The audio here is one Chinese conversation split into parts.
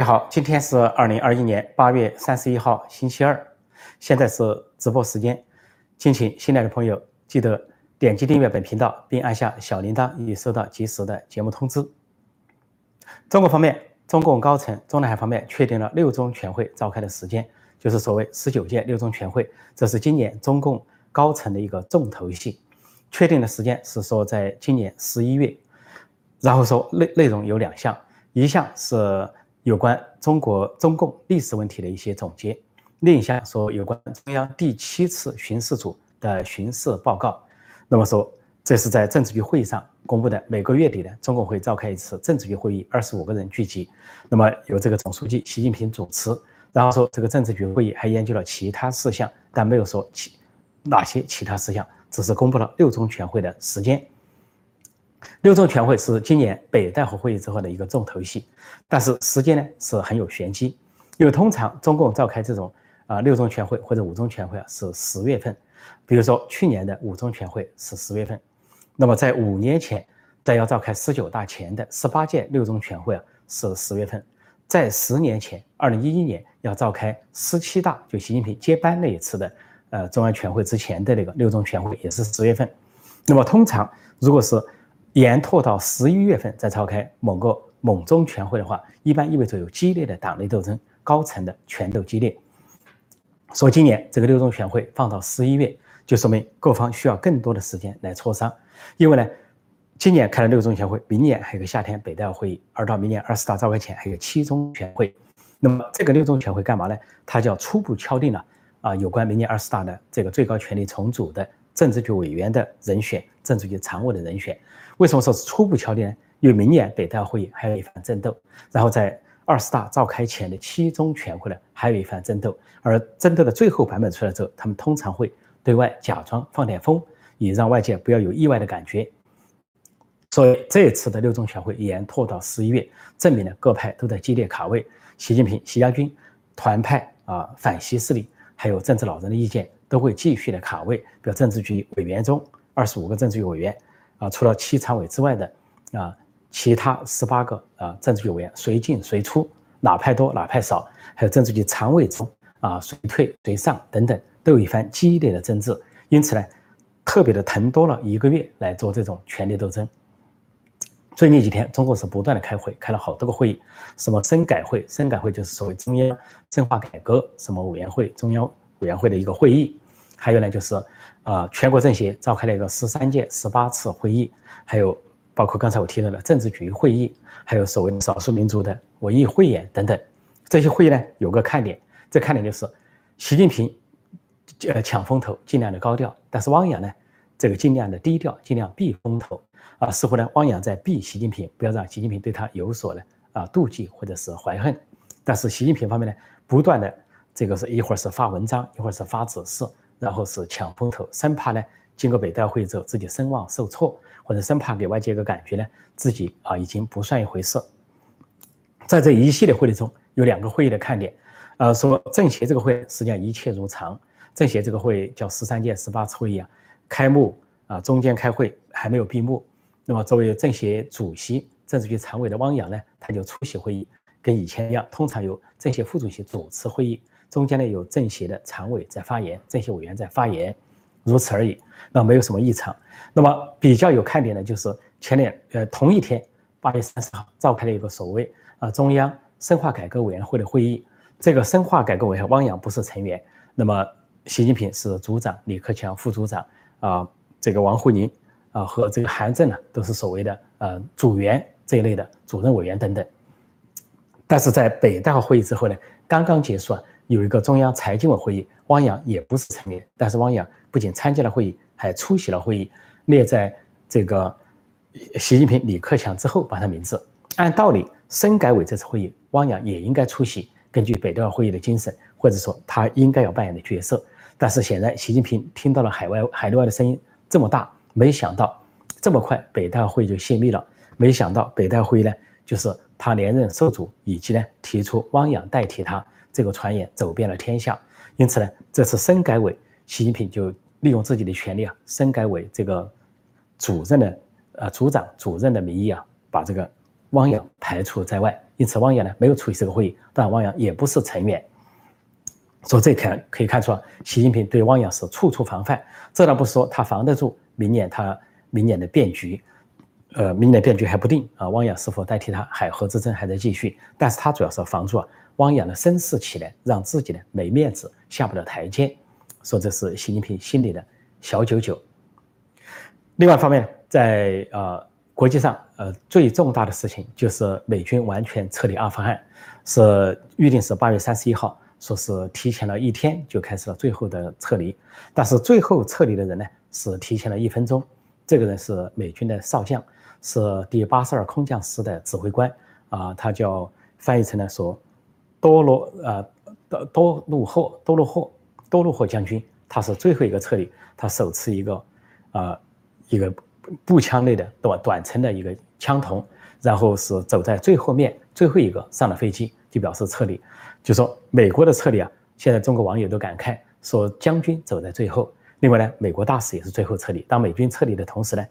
大家好，今天是二零二一年八月三十一号，星期二，现在是直播时间，敬请新来的朋友记得点击订阅本频道，并按下小铃铛，以收到及时的节目通知。中国方面，中共高层中南海方面确定了六中全会召开的时间，就是所谓十九届六中全会，这是今年中共高层的一个重头戏。确定的时间是说在今年十一月，然后说内内容有两项，一项是。有关中国中共历史问题的一些总结，另一项说有关中央第七次巡视组的巡视报告。那么说，这是在政治局会议上公布的。每个月底呢，中共会召开一次政治局会议，二十五个人聚集，那么由这个总书记习近平主持。然后说这个政治局会议还研究了其他事项，但没有说其哪些其他事项，只是公布了六中全会的时间。六中全会是今年北戴河会议之后的一个重头戏，但是时间呢是很有玄机，因为通常中共召开这种啊六中全会或者五中全会啊是十月份，比如说去年的五中全会是十月份，那么在五年前在要召开十九大前的十八届六中全会啊是十月份，在十年前二零一一年要召开十七大就习近平接班那一次的呃中央全会之前的那个六中全会也是十月份，那么通常如果是延拓到十一月份再召开某个某中全会的话，一般意味着有激烈的党内斗争，高层的权斗激烈。说今年这个六中全会放到十一月，就说明各方需要更多的时间来磋商。因为呢，今年开了六中全会，明年还有个夏天北戴会议，而到明年二十大召开前还有七中全会。那么这个六中全会干嘛呢？它叫初步敲定了啊，有关明年二十大的这个最高权力重组的政治局委员的人选，政治局常委的人选。为什么说是初步敲定呢？因为明年北大会议还有一番争斗，然后在二十大召开前的七中全会呢，还有一番争斗。而争斗的最后版本出来之后，他们通常会对外假装放点风，以让外界不要有意外的感觉。所以这一次的六中全会延拖到十一月，证明了各派都在激烈卡位。习近平、习家军、团派啊、反习势力，还有政治老人的意见，都会继续的卡位。比如政治局委员中，二十五个政治局委员。啊，除了七常委之外的啊，其他十八个啊政治局委员随进随出，哪派多哪派少，还有政治局常委中啊谁退谁上等等，都有一番激烈的争执。因此呢，特别的腾多了一个月来做这种权力斗争。最近几天，中国是不断的开会，开了好多个会议，什么深改会，深改会就是所谓中央深化改革什么委员会，中央委员会的一个会议，还有呢就是。啊，全国政协召开了一个十三届十八次会议，还有包括刚才我提到的政治局会议，还有所谓少数民族的文艺汇演等等，这些会议呢有个看点，这看点就是习近平呃抢风头，尽量的高调，但是汪洋呢这个尽量的低调，尽量避风头啊，似乎呢汪洋在避习近平，不要让习近平对他有所的啊妒忌或者是怀恨，但是习近平方面呢不断的这个是一会儿是发文章，一会儿是发指示。然后是抢风头，生怕呢经过北戴会之后自己声望受挫，或者生怕给外界一个感觉呢自己啊已经不算一回事。在这一系列会议中，有两个会议的看点，呃，说政协这个会实际上一切如常，政协这个会叫十三届十八次会议啊，开幕啊中间开会还没有闭幕，那么作为政协主席、政治局常委的汪洋呢，他就出席会议，跟以前一样，通常由政协副主席主持会议。中间呢有政协的常委在发言，政协委员在发言，如此而已，那没有什么异常。那么比较有看点的就是前年呃同一天八月三十号召开了一个所谓啊中央深化改革委员会的会议，这个深化改革委员会汪洋不是成员，那么习近平是组长，李克强副组长啊，这个王沪宁啊和这个韩正呢都是所谓的呃组员这一类的主任委员等等。但是在北大会议之后呢，刚刚结束啊。有一个中央财经委会议，汪洋也不是成员，但是汪洋不仅参加了会议，还出席了会议，列在这个习近平、李克强之后，把他名字。按道理，深改委这次会议，汪洋也应该出席。根据北戴会议的精神，或者说他应该要扮演的角色，但是显然习近平听到了海外海内外的声音这么大，没想到这么快北戴会议就泄密了。没想到北戴会议呢，就是他连任受阻，以及呢提出汪洋代替他。这个传言走遍了天下，因此呢，这次深改委，习近平就利用自己的权利啊，深改委这个主任的呃组长主任的名义啊，把这个汪洋排除在外，因此汪洋呢没有出席这个会议，当然汪洋也不是成员。所以这看可以看出啊，习近平对汪洋是处处防范。这倒不是说他防得住明年他明年的变局，呃，明年变局还不定啊，汪洋是否代替他，海河之争还在继续。但是他主要是防住啊，汪洋的声势起来，让自己呢没面子，下不了台阶。说这是习近平心里的小九九。另外一方面，在呃国际上，呃最重大的事情就是美军完全撤离阿富汗，是预定是八月三十一号。说是提前了一天就开始了最后的撤离，但是最后撤离的人呢是提前了一分钟。这个人是美军的少将，是第八十二空降师的指挥官啊，他叫翻译成了说多罗呃多多路霍多路霍多路霍将军，他是最后一个撤离，他手持一个啊一个步枪类的短短程的一个枪筒，然后是走在最后面最后一个上了飞机，就表示撤离。就说美国的撤离啊，现在中国网友都感慨说将军走在最后。另外呢，美国大使也是最后撤离。当美军撤离的同时呢，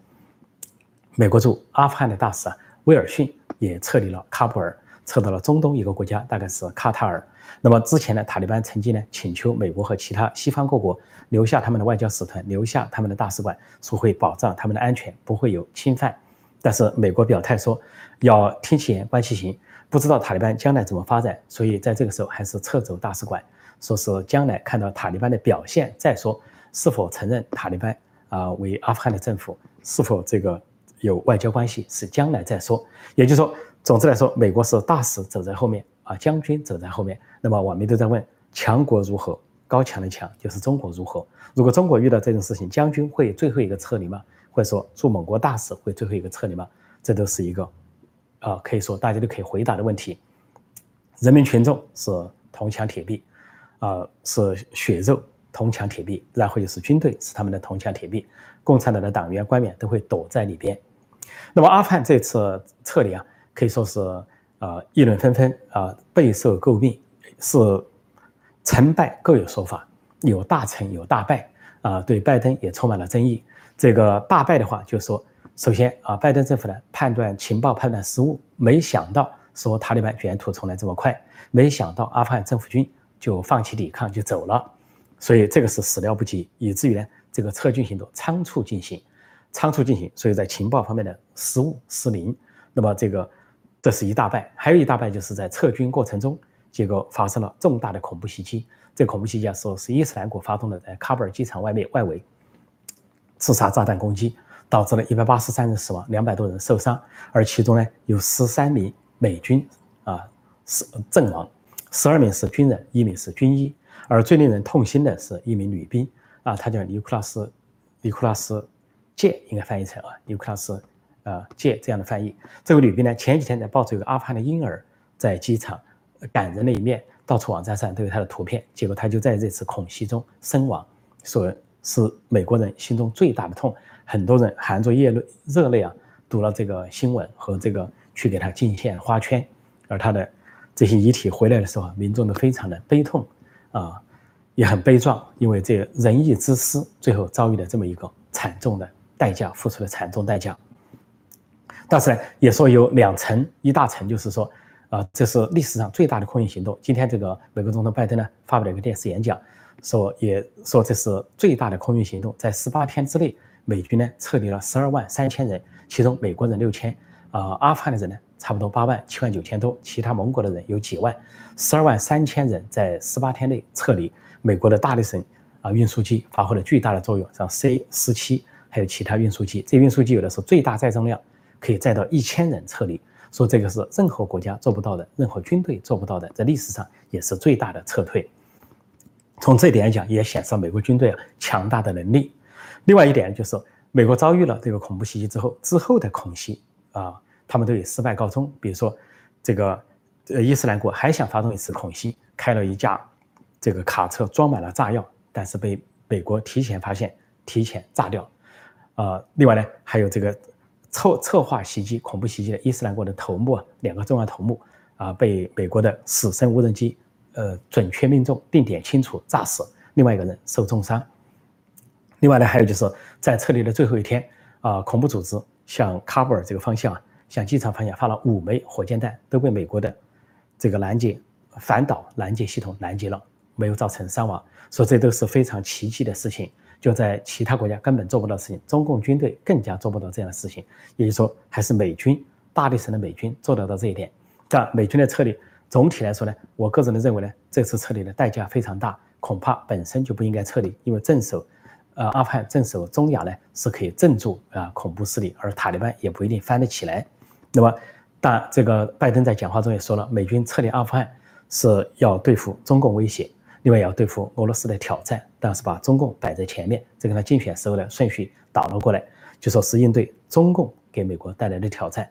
美国驻阿富汗的大使啊威尔逊也撤离了喀布尔，撤到了中东一个国家，大概是卡塔尔。那么之前呢，塔利班曾经呢请求美国和其他西方各国留下他们的外交使团，留下他们的大使馆，说会保障他们的安全，不会有侵犯。但是美国表态说要听其言，观其行。不知道塔利班将来怎么发展，所以在这个时候还是撤走大使馆，说是将来看到塔利班的表现再说是否承认塔利班啊为阿富汗的政府，是否这个有外交关系是将来再说。也就是说，总之来说，美国是大使走在后面啊，将军走在后面。那么网民都在问：强国如何？高强的强就是中国如何？如果中国遇到这种事情，将军会最后一个撤离吗？或者说驻蒙国大使会最后一个撤离吗？这都是一个。啊，可以说大家都可以回答的问题。人民群众是铜墙铁壁，啊，是血肉铜墙铁壁，然后就是军队是他们的铜墙铁壁，共产党的党员官员都会躲在里边。那么阿富汗这次撤离啊，可以说是啊议论纷纷啊，备受诟病，是成败各有说法，有大成有大败啊，对拜登也充满了争议。这个大败的话，就是说。首先啊，拜登政府呢判断情报判断失误，没想到说塔利班卷土重来这么快，没想到阿富汗政府军就放弃抵抗就走了，所以这个是始料不及，以至于呢这个撤军行动仓促进行，仓促进行，所以在情报方面的失误失灵，那么这个这是一大败，还有一大败就是在撤军过程中，结果发生了重大的恐怖袭击，这恐怖袭击啊说是伊斯兰国发动的，在喀布尔机场外面外围自杀炸弹攻击。导致了一百八十三人死亡，两百多人受伤，而其中呢有十三名美军啊死阵亡，十二名是军人，一名是军医，而最令人痛心的是一名女兵啊，她叫尼库拉斯，尼库拉斯杰应该翻译成啊尼库拉斯呃借这样的翻译。这位女兵呢前几天在抱着一个阿富汗的婴儿在机场，感人的一面，到处网站上都有她的图片，结果她就在这次恐袭中身亡，说是美国人心中最大的痛。很多人含着热泪热泪啊，读了这个新闻和这个去给他敬献花圈，而他的这些遗体回来的时候，民众都非常的悲痛啊，也很悲壮，因为这仁义之师最后遭遇了这么一个惨重的代价，付出了惨重代价。但是呢，也说有两层，一大层就是说，啊，这是历史上最大的空运行动。今天这个美国总统拜登呢，发表了一个电视演讲，说也说这是最大的空运行动，在十八天之内。美军呢撤离了十二万三千人，其中美国人六千，啊，阿富汗的人呢差不多八万七万九千多，其他盟国的人有几万，十二万三千人在十八天内撤离。美国的大力神啊运输机发挥了巨大的作用，像 C 十七还有其他运输机，这运输机有的是最大载重量，可以载到一千人撤离。说这个是任何国家做不到的，任何军队做不到的，在历史上也是最大的撤退。从这点来讲，也显示了美国军队啊强大的能力。另外一点就是，美国遭遇了这个恐怖袭击之后，之后的恐袭啊，他们都以失败告终。比如说，这个呃伊斯兰国还想发动一次恐袭，开了一架这个卡车装满了炸药，但是被美国提前发现，提前炸掉。啊，另外呢，还有这个策策划袭击、恐怖袭击的伊斯兰国的头目啊，两个重要头目啊，被美国的死神无人机呃准确命中、定点清楚炸死，另外一个人受重伤。另外呢，还有就是在撤离的最后一天啊，恐怖组织向喀布尔这个方向啊向机场方向发了五枚火箭弹，都被美国的这个拦截反导拦截系统拦截了，没有造成伤亡。说这都是非常奇迹的事情，就在其他国家根本做不到的事情，中共军队更加做不到这样的事情。也就是说，还是美军大力神的美军做得到这一点。但美军的撤离总体来说呢，我个人的认为呢，这次撤离的代价非常大，恐怕本身就不应该撤离，因为镇守。呃，阿富汗镇守中亚呢，是可以镇住啊恐怖势力，而塔利班也不一定翻得起来。那么，但这个拜登在讲话中也说了，美军撤离阿富汗是要对付中共威胁，另外也要对付俄罗斯的挑战，但是把中共摆在前面，这跟他竞选时候的顺序倒了过来，就说是应对中共给美国带来的挑战。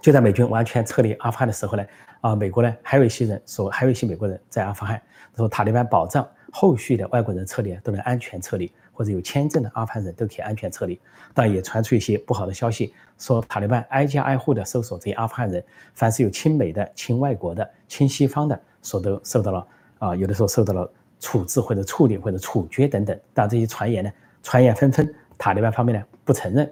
就在美军完全撤离阿富汗的时候呢，啊，美国呢还有一些人说，还有一些美国人在阿富汗说塔利班保障。后续的外国人撤离都能安全撤离，或者有签证的阿富汗人都可以安全撤离。但也传出一些不好的消息，说塔利班挨家挨户的搜索这些阿富汗人，凡是有亲美的、亲外国的、亲西方的，说都受到了啊，有的时候受到了处置或者处理或者处决等等。但这些传言呢，传言纷纷，塔利班方面呢不承认。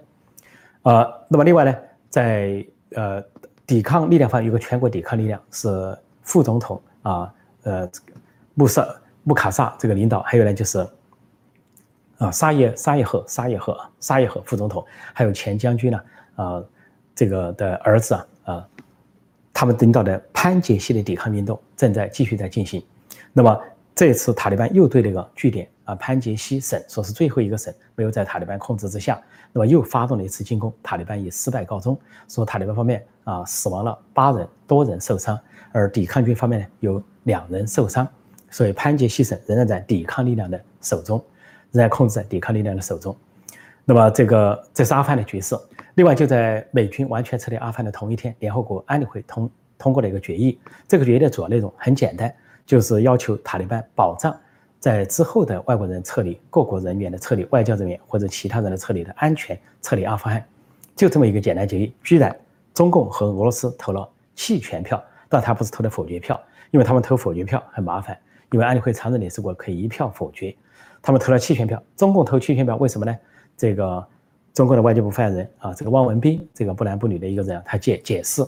呃，那么另外呢，在呃抵抗力量方有个全国抵抗力量是副总统啊，呃穆瑟。穆卡萨这个领导，还有呢就是啊沙耶沙耶赫沙耶赫沙耶赫副总统，还有前将军呢啊这个的儿子啊啊，他们领导的潘杰系列抵抗运动正在继续在进行。那么这次塔利班又对那个据点啊潘杰西省说是最后一个省没有在塔利班控制之下，那么又发动了一次进攻，塔利班以失败告终，说塔利班方面啊死亡了八人，多人受伤，而抵抗军方面呢有两人受伤。所以潘杰西省仍然在抵抗力量的手中，仍然控制在抵抗力量的手中。那么这个这是阿富汗的局势。另外，就在美军完全撤离阿富汗的同一天，联合国安理会通通过了一个决议。这个决议的主要内容很简单，就是要求塔利班保障在之后的外国人撤离、各国人员的撤离、外交人员或者其他人的撤离的安全撤离阿富汗。就这么一个简单决议，居然中共和俄罗斯投了弃权票，但他不是投的否决票，因为他们投否决票很麻烦。因为安理会常任理事国可以一票否决，他们投了弃权票。中共投弃权票，为什么呢？这个中国的外交部发言人啊，这个汪文斌，这个不男不女的一个人，他解解释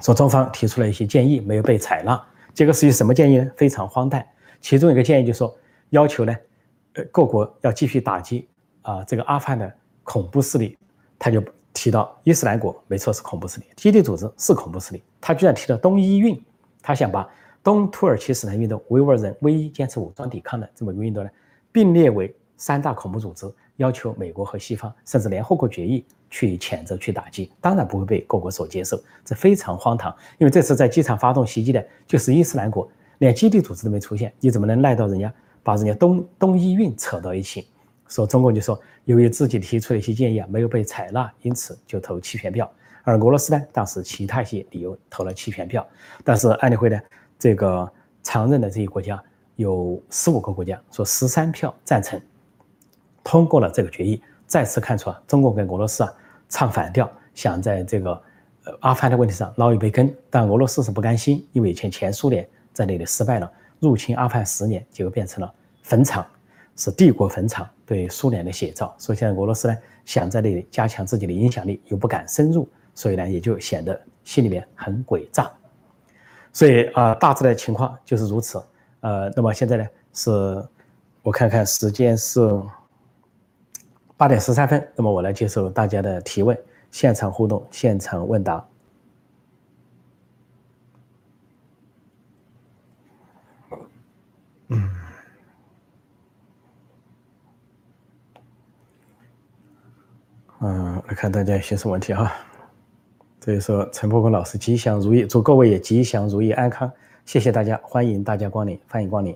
说，中方提出了一些建议没有被采纳。这个是一什么建议呢？非常荒诞。其中一个建议就是说，要求呢，呃，各国要继续打击啊这个阿富汗的恐怖势力。他就提到伊斯兰国，没错是恐怖势力；基地组织是恐怖势力。他居然提到东伊运，他想把。东土耳其斯坦运动维吾尔人唯一坚持武装抵抗的这么一个运动呢，并列为三大恐怖组织，要求美国和西方甚至联合国决议去谴责、去打击，当然不会被各国所接受，这非常荒唐。因为这次在机场发动袭击的就是伊斯兰国，连基地组织都没出现，你怎么能赖到人家把人家东东伊运扯到一起？说中国就说，由于自己提出的一些建议啊没有被采纳，因此就投弃权票。而俄罗斯呢，当时其他一些理由投了弃权票，但是安理会呢？这个常任的这些国家有十五个国家，说十三票赞成，通过了这个决议。再次看出啊，中国跟俄罗斯啊唱反调，想在这个呃阿富汗的问题上捞一杯羹。但俄罗斯是不甘心，因为以前前苏联在那里失败了，入侵阿富汗十年，结果变成了坟场，是帝国坟场，对苏联的写照。所以现在俄罗斯呢想在那里加强自己的影响力，又不敢深入，所以呢也就显得心里面很诡诈。所以啊，大致的情况就是如此。呃，那么现在呢，是我看看时间是八点十三分。那么我来接受大家的提问，现场互动，现场问答。嗯，嗯，来看大家有些什么问题哈。所以说，陈伯公老师吉祥如意，祝各位也吉祥如意、安康。谢谢大家，欢迎大家光临，欢迎光临。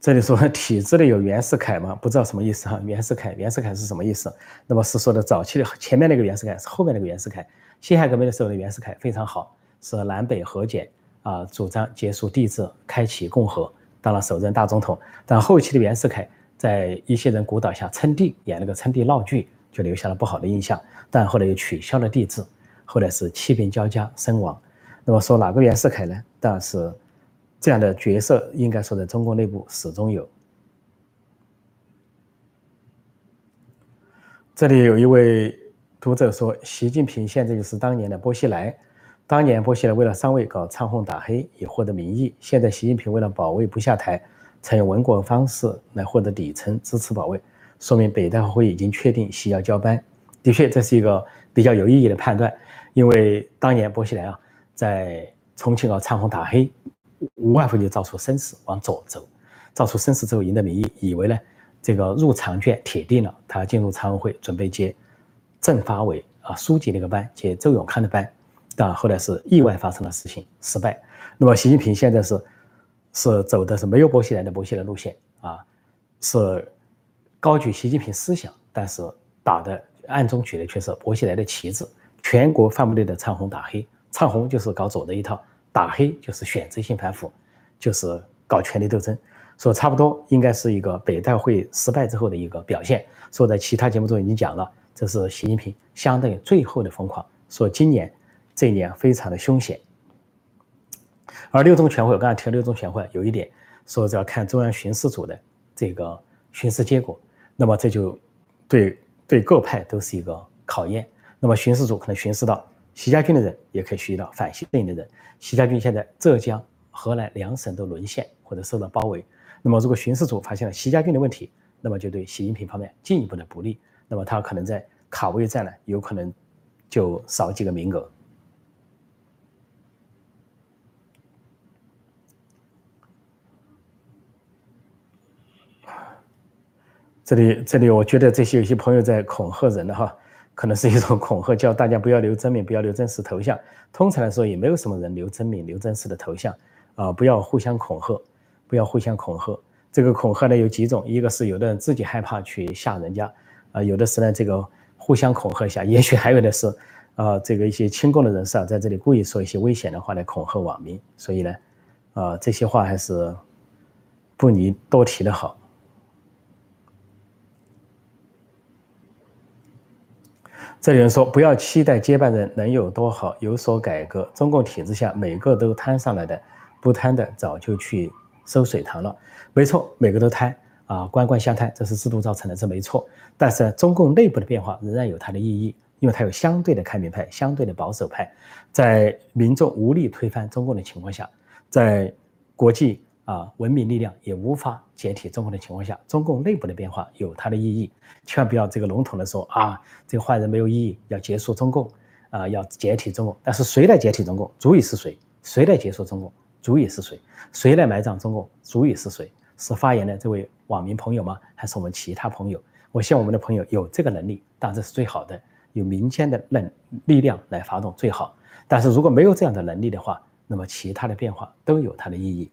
这里说体制内有袁世凯吗？不知道什么意思哈。袁世凯，袁世凯是什么意思？那么是说的早期的前面那个袁世凯，是后面那个袁世凯。辛亥革命的时候的袁世凯非常好，是南北和解啊，主张结束帝制，开启共和，当了首任大总统。但后期的袁世凯。在一些人鼓捣下称帝，演了个称帝闹剧，就留下了不好的印象。但后来又取消了帝制，后来是弃兵交加身亡。那么说哪个袁世凯呢？当然是这样的角色应该说在中国内部始终有。这里有一位读者说，习近平现在就是当年的薄熙来，当年薄熙来为了上位搞唱红打黑以获得民意，现在习近平为了保卫不下台，采用文官方式来获得底层支持保卫，说明北戴会已经确定习要交班。的确，这是一个比较有意义的判断，因为当年薄熙来啊在重庆搞唱红打黑，无外乎就造出声势往左走，造出声势之后赢得民意，以为呢。这个入场券铁定了，他进入常委会准备接政法委啊书记那个班，接周永康的班，但后来是意外发生了事情，失败。那么习近平现在是是走的是没有薄熙来的薄熙来路线啊，是高举习近平思想，但是打的暗中举的却是薄熙来的旗帜，全国范围内的唱红打黑，唱红就是搞左的一套，打黑就是选择性反腐，就是搞权力斗争。说差不多应该是一个北戴会失败之后的一个表现。说在其他节目中已经讲了，这是习近平相当于最后的疯狂。说今年这一年非常的凶险。而六中全会，我刚才提了六中全会有一点，说要看中央巡视组的这个巡视结果。那么这就对对各派都是一个考验。那么巡视组可能巡视到习家军的人，也可以巡视到反习阵营的人。习家军现在浙江、河南两省都沦陷或者受到包围。那么，如果巡视组发现了习家军的问题，那么就对习近平方面进一步的不利。那么他可能在卡位战呢，有可能就少几个名额。这里，这里，我觉得这些有些朋友在恐吓人了哈，可能是一种恐吓，叫大家不要留真名，不要留真实头像。通常来说，也没有什么人留真名、留真实的头像啊，不要互相恐吓。不要互相恐吓。这个恐吓呢有几种，一个是有的人自己害怕去吓人家，啊，有的是呢这个互相恐吓一下，也许还有的是，啊，这个一些亲共的人士啊在这里故意说一些危险的话来恐吓网民。所以呢，啊，这些话还是不宜多提的好。这里人说，不要期待接班人能有多好，有所改革。中共体制下，每个都摊上来的，不摊的早就去。收水塘了，没错，每个都贪啊，官官相贪，这是制度造成的，这没错。但是中共内部的变化仍然有它的意义，因为它有相对的开明派，相对的保守派，在民众无力推翻中共的情况下，在国际啊文明力量也无法解体中共的情况下，中共内部的变化有它的意义。千万不要这个笼统的说啊，这个坏人没有意义，要结束中共啊，要解体中共。但是谁来解体中共，足以是谁？谁来结束中共？主意是谁？谁来埋葬中共？主意是谁？是发言的这位网民朋友吗？还是我们其他朋友？我希望我们的朋友有这个能力，当然这是最好的。有民间的能力量来发动最好。但是如果没有这样的能力的话，那么其他的变化都有它的意义。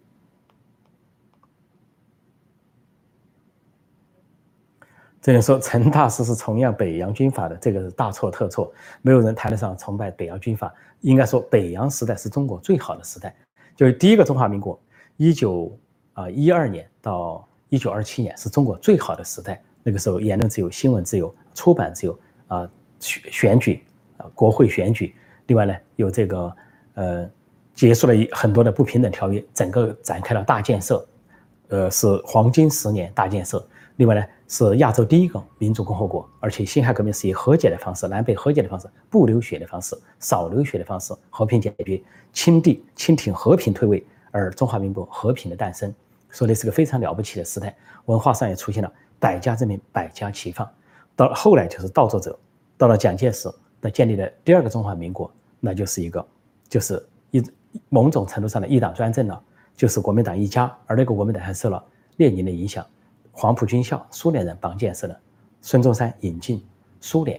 只能说陈大师是崇仰北洋军阀的，这个是大错特错。没有人谈得上崇拜北洋军阀。应该说，北洋时代是中国最好的时代。就是第一个中华民国，一九啊一二年到一九二七年是中国最好的时代。那个时候，言论自由、新闻自由、出版自由啊，选选举啊，国会选举。另外呢，有这个呃，结束了很多的不平等条约，整个展开了大建设，呃，是黄金十年大建设。另外呢，是亚洲第一个民主共和国，而且辛亥革命是以和解的方式，南北和解的方式，不流血的方式，少流血的方式，和平解决，清帝清廷和平退位，而中华民国和平的诞生，说的是个非常了不起的时代。文化上也出现了百家争鸣，百家齐放。到后来就是倒作者，到了蒋介石，那建立了第二个中华民国，那就是一个，就是一某种程度上的一党专政了，就是国民党一家，而那个国民党还受了列宁的影响。黄埔军校，苏联人帮建设的。孙中山引进苏联，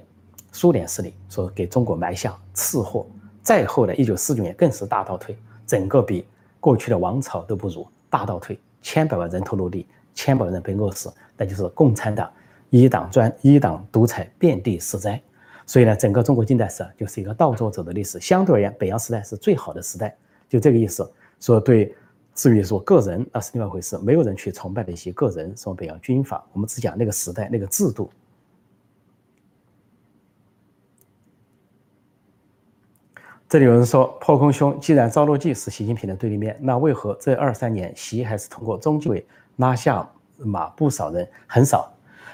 苏联势力说给中国埋下次祸。再后的一九四九年更是大倒退，整个比过去的王朝都不如，大倒退，千百万人头落地，千百万人被饿死，那就是共产党一党专一党独裁，遍地是灾。所以呢，整个中国近代史啊就是一个倒作者的历史。相对而言，北洋时代是最好的时代，就这个意思。说对。至于说个人，那是另外一回事。没有人去崇拜的一些个人，什么北洋军阀，我们只讲那个时代那个制度。这里有人说破空兄，既然赵乐际是习近平的对立面，那为何这二三年习还是通过中纪委拉下马不少人？很少。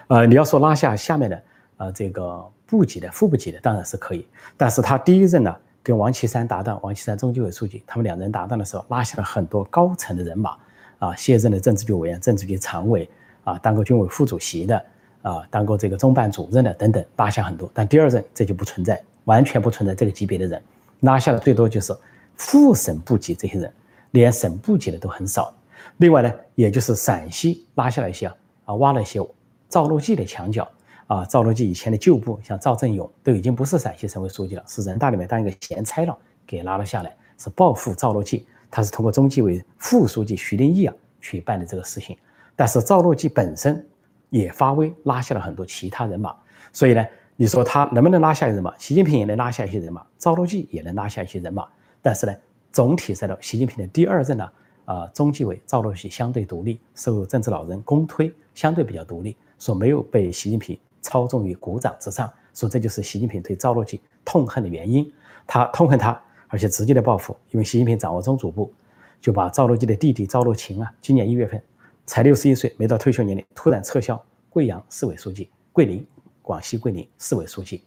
呃，你要说拉下下面的呃这个部级的、副部级的当然是可以。但是他第一任呢，跟王岐山搭档，王岐山中纪委书记，他们两人搭档的时候，拉下了很多高层的人马，啊，卸任的政治局委员、政治局常委，啊，当过军委副主席的，啊，当过这个中办主任的等等，拉下很多。但第二任这就不存在，完全不存在这个级别的人，拉下的最多就是副省部级这些人，连省部级的都很少。另外呢，也就是陕西拉下了一些啊，挖了一些赵乐际的墙角啊，赵乐际以前的旧部，像赵振勇都已经不是陕西省委书记了，是人大里面当一个闲差了，给拉了下来，是报复赵乐际。他是通过中纪委副书记徐林义啊去办的这个事情。但是赵乐际本身也发威，拉下了很多其他人马。所以呢，你说他能不能拉下人马？习近平也能拉下一些人马，赵乐际也能拉下一些人马。但是呢，总体上的习近平的第二任呢？啊，中纪委赵乐际相对独立，受政治老人公推，相对比较独立，说没有被习近平操纵于股掌之上，说这就是习近平对赵乐际痛恨的原因。他痛恨他，而且直接的报复，因为习近平掌握中组部，就把赵乐际的弟弟赵乐勤啊，今年一月份才六十一岁，没到退休年龄，突然撤销贵阳市委书记，桂林，广西桂林市委书记，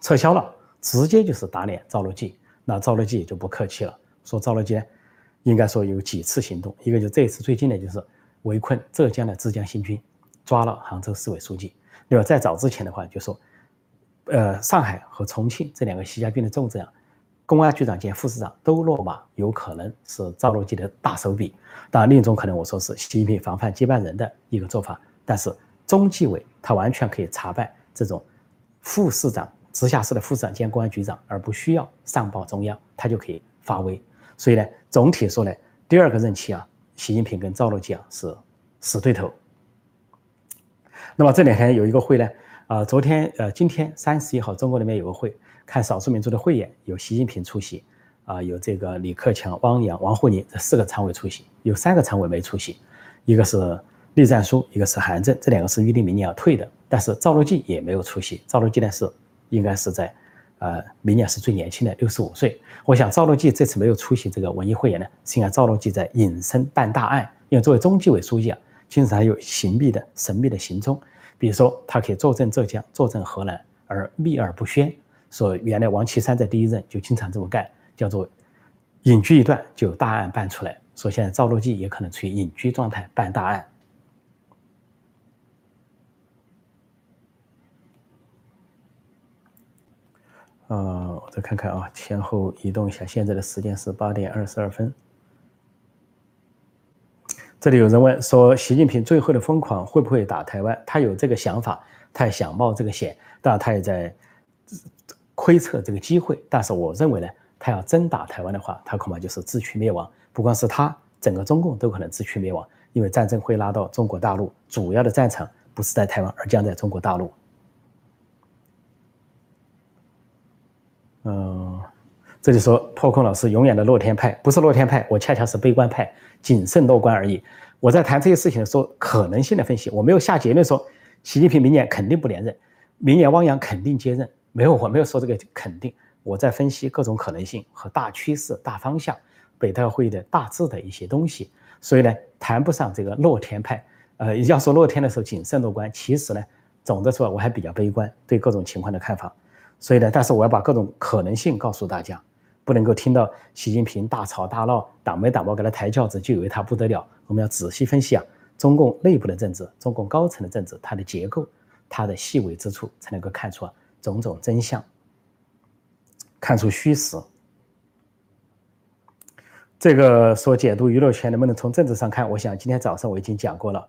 撤销了，直接就是打脸赵乐际，那赵乐际也就不客气了，说赵乐际。应该说有几次行动，一个就这一次最近的就是围困浙江的浙江新军，抓了杭州市委书记。另外在早之前的话，就说，呃，上海和重庆这两个习家军的重镇啊，公安局长兼副市长都落马，有可能是赵乐际的大手笔。当然，另一种可能我说是习近平防范接班人的一个做法。但是中纪委他完全可以查办这种副市长、直辖市的副市长兼公安局长，而不需要上报中央，他就可以发威。所以呢，总体说呢，第二个任期啊，习近平跟赵乐际啊是死对头。那么这两天有一个会呢，啊，昨天呃，今天三十一号，中国那边有个会，看少数民族的汇演，有习近平出席，啊，有这个李克强、汪洋、王沪宁这四个常委出席，有三个常委没出席，一个是栗战书，一个是韩正，这两个是预定明年要退的，但是赵乐际也没有出席，赵乐际呢是应该是在。呃，明年是最年轻的，六十五岁。我想赵乐际这次没有出席这个文艺汇演呢，是因为赵乐际在隐身办大案。因为作为中纪委书记啊，经常有神秘的、神秘的行踪。比如说，他可以坐镇浙江、坐镇河南，而秘而不宣。说原来王岐山在第一任就经常这么干，叫做隐居一段就有大案办出来。说现在赵乐际也可能处于隐居状态办大案。呃，我再看看啊，前后移动一下，现在的时间是八点二十二分。这里有人问说，习近平最后的疯狂会不会打台湾？他有这个想法，他也想冒这个险，当然他也在窥测这个机会。但是我认为呢，他要真打台湾的话，他恐怕就是自取灭亡。不光是他，整个中共都可能自取灭亡，因为战争会拉到中国大陆，主要的战场不是在台湾，而将在中国大陆。嗯，这就说破空老师永远的乐天派，不是乐天派，我恰恰是悲观派，谨慎乐观而已。我在谈这些事情的时候，可能性的分析，我没有下结论说习近平明年肯定不连任，明年汪洋肯定接任，没有，我没有说这个肯定。我在分析各种可能性和大趋势、大方向，北戴会的大致的一些东西。所以呢，谈不上这个乐天派。呃，要说乐天的时候谨慎乐观，其实呢，总的说我还比较悲观，对各种情况的看法。所以呢，但是我要把各种可能性告诉大家，不能够听到习近平大吵大闹，党没党报给他抬轿子，就以为他不得了。我们要仔细分析啊，中共内部的政治，中共高层的政治，它的结构，它的细微之处，才能够看出种种真相，看出虚实。这个说解读娱乐圈能不能从政治上看？我想今天早上我已经讲过了，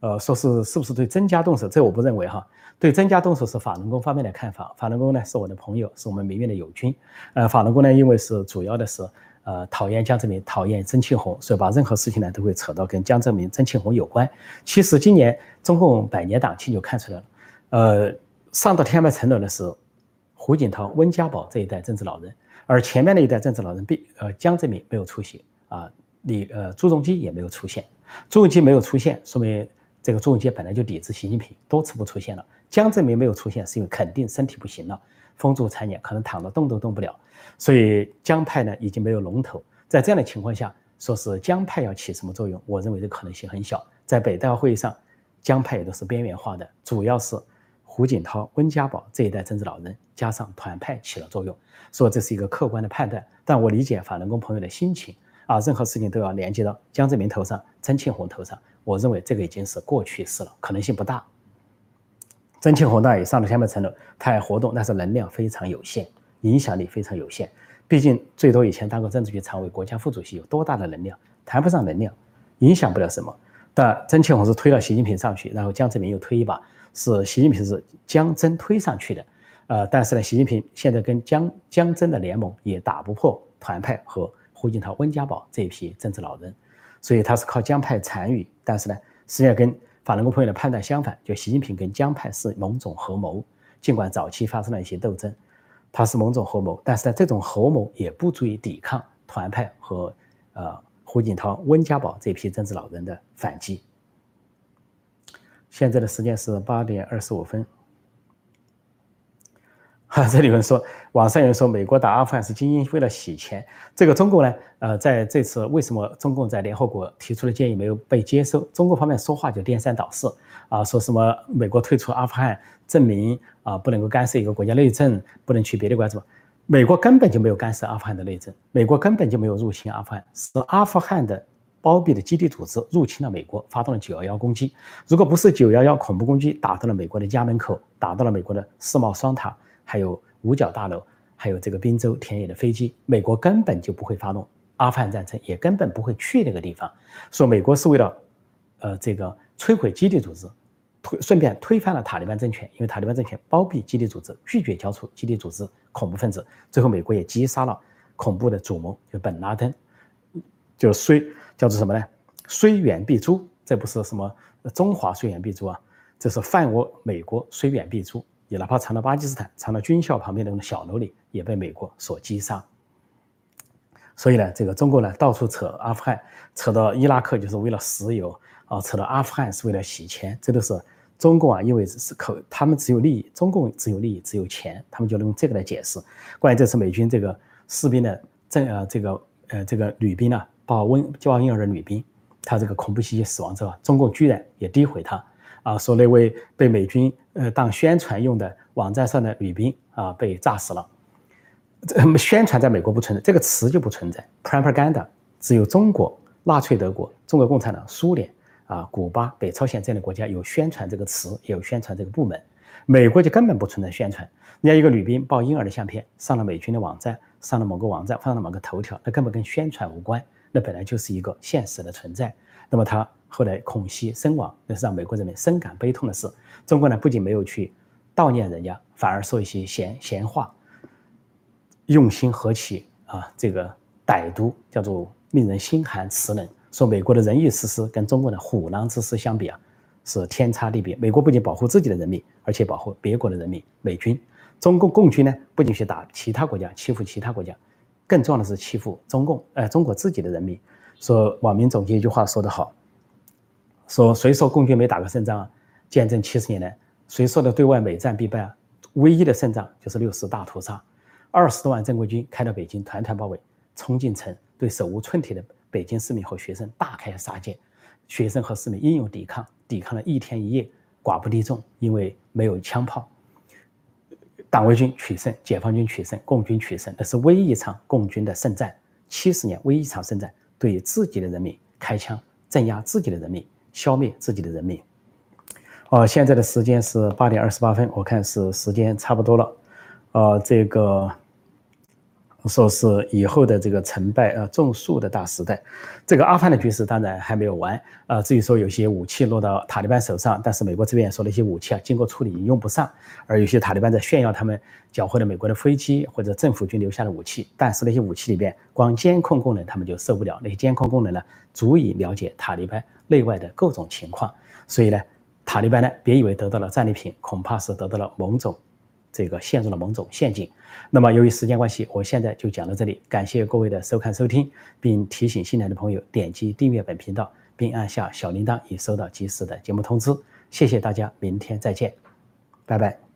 呃，说是是不是对曾家动手，这我不认为哈。对曾家动手是法轮功方面的看法。法轮功呢是我的朋友，是我们民院的友军。呃，法轮功呢，因为是主要的是呃讨厌江泽民，讨厌曾庆红，所以把任何事情呢都会扯到跟江泽民、曾庆红有关。其实今年中共百年党庆就看出来了，呃，上到天安门城楼的是胡锦涛、温家宝这一代政治老人，而前面那一代政治老人，并呃江泽民没有出席啊，李呃朱镕基也没有出现。朱镕基没有出现，说明这个朱镕基本来就抵制习近平，多次不出现了。江泽民没有出现，是因为肯定身体不行了，风烛残年，可能躺着动都动不了，所以江派呢已经没有龙头。在这样的情况下，说是江派要起什么作用，我认为这可能性很小。在北戴会议上，江派也都是边缘化的，主要是胡锦涛、温家宝这一代政治老人，加上团派起了作用，说这是一个客观的判断。但我理解法轮功朋友的心情啊，任何事情都要连接到江泽民头上、曾庆红头上。我认为这个已经是过去式了，可能性不大。曾庆红当然也上了天门城了，他还活动，但是能量非常有限，影响力非常有限。毕竟最多以前当过政治局常委、国家副主席，有多大的能量？谈不上能量，影响不了什么。但曾庆红是推了习近平上去，然后江泽民又推一把，是习近平是江曾推上去的。呃，但是呢，习近平现在跟江江曾的联盟也打不破团派和胡锦涛、温家宝这一批政治老人，所以他是靠江派残余。但是呢，实际上跟法轮功朋友的判断相反，就习近平跟江派是某种合谋，尽管早期发生了一些斗争，他是某种合谋，但是呢，这种合谋也不足以抵抗团派和呃胡锦涛、温家宝这批政治老人的反击。现在的时间是八点二十五分。哈，这里有人说，网上有人说美国打阿富汗是精英为了洗钱。这个中共呢，呃，在这次为什么中共在联合国提出的建议没有被接受？中国方面说话就颠三倒四啊，说什么美国退出阿富汗，证明啊不能够干涉一个国家内政，不能去别的国家什么？美国根本就没有干涉阿富汗的内政，美国根本就没有入侵阿富汗，是阿富汗的包庇的基地组织入侵了美国，发动了九幺幺攻击。如果不是九幺幺恐怖攻击打到了美国的家门口，打到了美国的世贸双塔。还有五角大楼，还有这个滨州田野的飞机，美国根本就不会发动阿富汗战争，也根本不会去那个地方。说美国是为了，呃，这个摧毁基地组织，推顺便推翻了塔利班政权，因为塔利班政权包庇基地组织，拒绝交出基地组织恐怖分子。最后美国也击杀了恐怖的主谋，就本拉登，就虽叫做什么呢？虽远必诛，这不是什么中华虽远必诛啊，这是犯我美国虽远必诛。也哪怕藏到巴基斯坦，藏到军校旁边那种小楼里，也被美国所击杀。所以呢，这个中国呢，到处扯阿富汗，扯到伊拉克就是为了石油啊，扯到阿富汗是为了洗钱，这都是中共啊，因为是口，他们只有利益，中共只有利益，只有钱，他们就用这个来解释。关于这次美军这个士兵的这呃这个呃这个女兵呢，抱温教婴儿的女兵，她这个恐怖袭击死亡之后，中共居然也诋毁她。啊，说那位被美军呃当宣传用的网站上的女兵啊被炸死了。这宣传在美国不存在，这个词就不存在。propaganda 只有中国、纳粹德国、中国共产党、苏联啊、古巴、北朝鲜这样的国家有宣传这个词，也有宣传这个部门。美国就根本不存在宣传。人家一个女兵抱婴儿的相片上了美军的网站，上了某个网站，放了某个头条，那根本跟宣传无关，那本来就是一个现实的存在。那么他。后来恐袭身亡，那是让美国人民深感悲痛的事。中国呢，不仅没有去悼念人家，反而说一些闲闲话，用心何其啊！这个歹毒，叫做令人心寒齿冷。说美国的仁义之师跟中国的虎狼之师相比啊，是天差地别。美国不仅保护自己的人民，而且保护别国的人民。美军，中共共军呢，不仅去打其他国家，欺负其他国家，更重要的是欺负中共，呃，中国自己的人民。说网民总结一句话说得好。说谁说共军没打过胜仗啊？见证七十年来，谁说的对外每战必败啊？唯一的胜仗就是六四大屠杀，二十多万正规军开到北京，团团包围，冲进城，对手无寸铁的北京市民和学生大开杀戒，学生和市民英勇抵抗，抵抗了一天一夜，寡不敌众，因为没有枪炮。党卫军取胜，解放军取胜，共军取胜，那是唯一一场共军的胜战，七十年唯一一场胜战，对自己的人民开枪镇压自己的人民。消灭自己的人民。哦，现在的时间是八点二十八分，我看是时间差不多了。呃，这个。说是以后的这个成败，呃，种树的大时代，这个阿富汗的局势当然还没有完，呃，至于说有些武器落到塔利班手上，但是美国这边说那些武器啊，经过处理已经用不上，而有些塔利班在炫耀他们缴获了美国的飞机或者政府军留下的武器，但是那些武器里边光监控功能他们就受不了，那些监控功能呢，足以了解塔利班内外的各种情况，所以呢，塔利班呢，别以为得到了战利品，恐怕是得到了某种。这个陷入了某种陷阱。那么，由于时间关系，我现在就讲到这里。感谢各位的收看收听，并提醒新来的朋友点击订阅本频道，并按下小铃铛以收到及时的节目通知。谢谢大家，明天再见，拜拜。